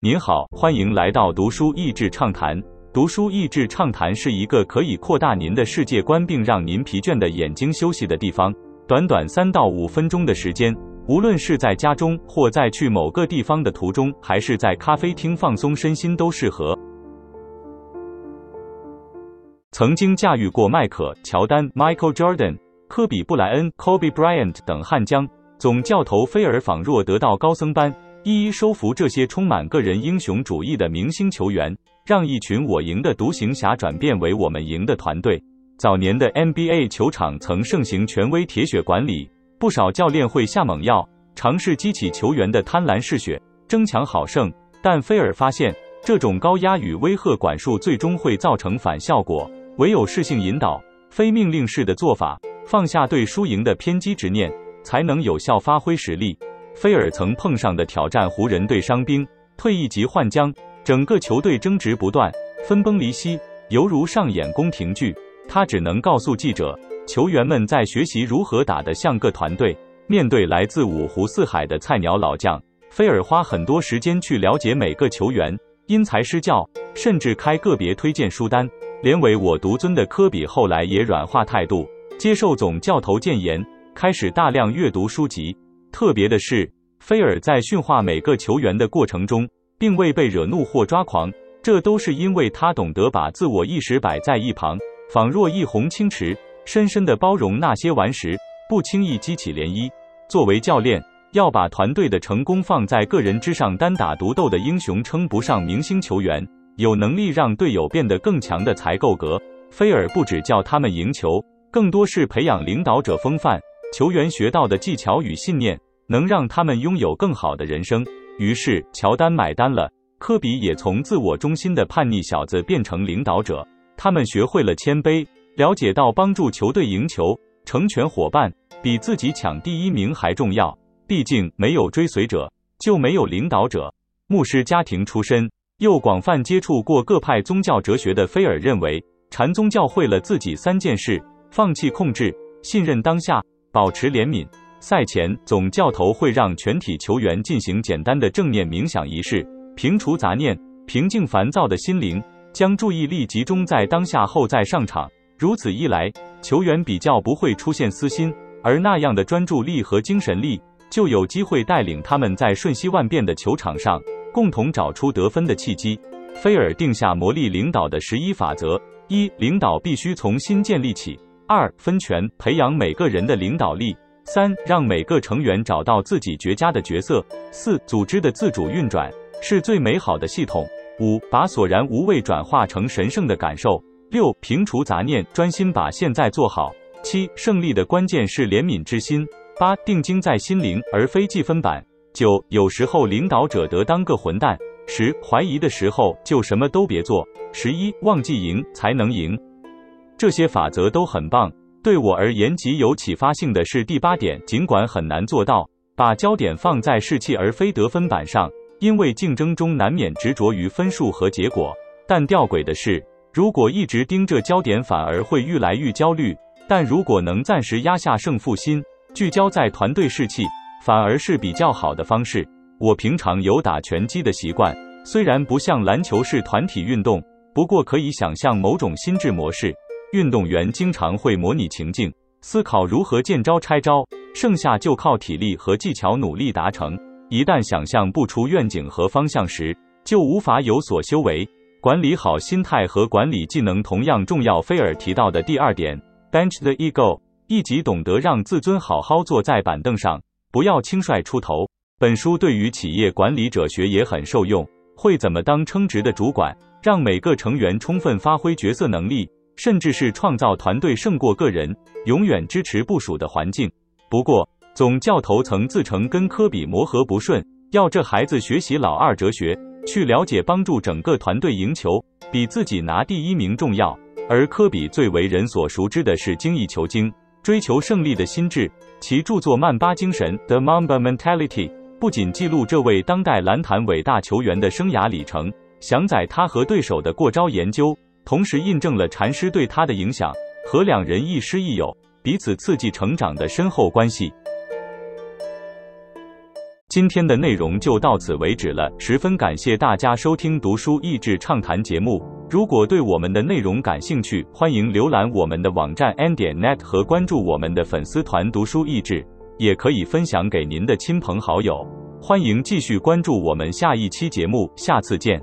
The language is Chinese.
您好，欢迎来到读书益智畅谈。读书益智畅谈是一个可以扩大您的世界观，并让您疲倦的眼睛休息的地方。短短三到五分钟的时间，无论是在家中，或在去某个地方的途中，还是在咖啡厅放松身心，都适合。曾经驾驭过迈克·乔丹 （Michael Jordan）、科比·布莱恩 （Kobe Bryant） 等悍将，总教头菲尔仿若得到高僧般。一一收服这些充满个人英雄主义的明星球员，让一群我赢的独行侠转变为我们赢的团队。早年的 NBA 球场曾盛行权威铁血管理，不少教练会下猛药，尝试激起球员的贪婪嗜血，争强好胜。但菲尔发现，这种高压与威吓管束最终会造成反效果，唯有适性引导、非命令式的做法，放下对输赢的偏激执念，才能有效发挥实力。菲尔曾碰上的挑战，湖人队伤兵、退役及换将，整个球队争执不断，分崩离析，犹如上演宫廷剧。他只能告诉记者，球员们在学习如何打得像个团队。面对来自五湖四海的菜鸟老将，菲尔花很多时间去了解每个球员，因材施教，甚至开个别推荐书单。连唯我独尊的科比后来也软化态度，接受总教头谏言，开始大量阅读书籍。特别的是，菲尔在训话每个球员的过程中，并未被惹怒或抓狂，这都是因为他懂得把自我意识摆在一旁，仿若一泓清池，深深的包容那些顽石，不轻易激起涟漪。作为教练，要把团队的成功放在个人之上，单打独斗的英雄称不上明星球员，有能力让队友变得更强的才够格。菲尔不只教他们赢球，更多是培养领导者风范，球员学到的技巧与信念。能让他们拥有更好的人生。于是，乔丹买单了，科比也从自我中心的叛逆小子变成领导者。他们学会了谦卑，了解到帮助球队赢球、成全伙伴，比自己抢第一名还重要。毕竟，没有追随者，就没有领导者。牧师家庭出身，又广泛接触过各派宗教哲学的菲尔认为，禅宗教会了自己三件事：放弃控制，信任当下，保持怜悯。赛前，总教头会让全体球员进行简单的正念冥想仪式，平除杂念，平静烦躁的心灵，将注意力集中在当下后再上场。如此一来，球员比较不会出现私心，而那样的专注力和精神力就有机会带领他们在瞬息万变的球场上共同找出得分的契机。菲尔定下磨砺领导的十一法则：一、领导必须从新建立起；二、分权培养每个人的领导力。三，让每个成员找到自己绝佳的角色。四，组织的自主运转是最美好的系统。五，把索然无味转化成神圣的感受。六，平除杂念，专心把现在做好。七，胜利的关键是怜悯之心。八，定睛在心灵而非计分板。九，有时候领导者得当个混蛋。十，怀疑的时候就什么都别做。十一，忘记赢才能赢。这些法则都很棒。对我而言极有启发性的是第八点，尽管很难做到，把焦点放在士气而非得分板上，因为竞争中难免执着于分数和结果。但吊诡的是，如果一直盯着焦点，反而会愈来愈焦虑；但如果能暂时压下胜负心，聚焦在团队士气，反而是比较好的方式。我平常有打拳击的习惯，虽然不像篮球是团体运动，不过可以想象某种心智模式。运动员经常会模拟情境，思考如何见招拆招，剩下就靠体力和技巧努力达成。一旦想象不出愿景和方向时，就无法有所修为。管理好心态和管理技能同样重要。菲尔提到的第二点，bench the ego，一即懂得让自尊好好坐在板凳上，不要轻率出头。本书对于企业管理者学也很受用，会怎么当称职的主管，让每个成员充分发挥角色能力。甚至是创造团队胜过个人、永远支持部署的环境。不过，总教头曾自称跟科比磨合不顺，要这孩子学习老二哲学，去了解帮助整个团队赢球比自己拿第一名重要。而科比最为人所熟知的是精益求精、追求胜利的心智。其著作《曼巴精神》（The Mamba Mentality） 不仅记录这位当代篮坛伟大球员的生涯里程，详载他和对手的过招研究。同时印证了禅师对他的影响和两人亦师亦友、彼此刺激成长的深厚关系。今天的内容就到此为止了，十分感谢大家收听读书益智畅谈节目。如果对我们的内容感兴趣，欢迎浏览我们的网站 n 点 net 和关注我们的粉丝团读书益智，也可以分享给您的亲朋好友。欢迎继续关注我们下一期节目，下次见。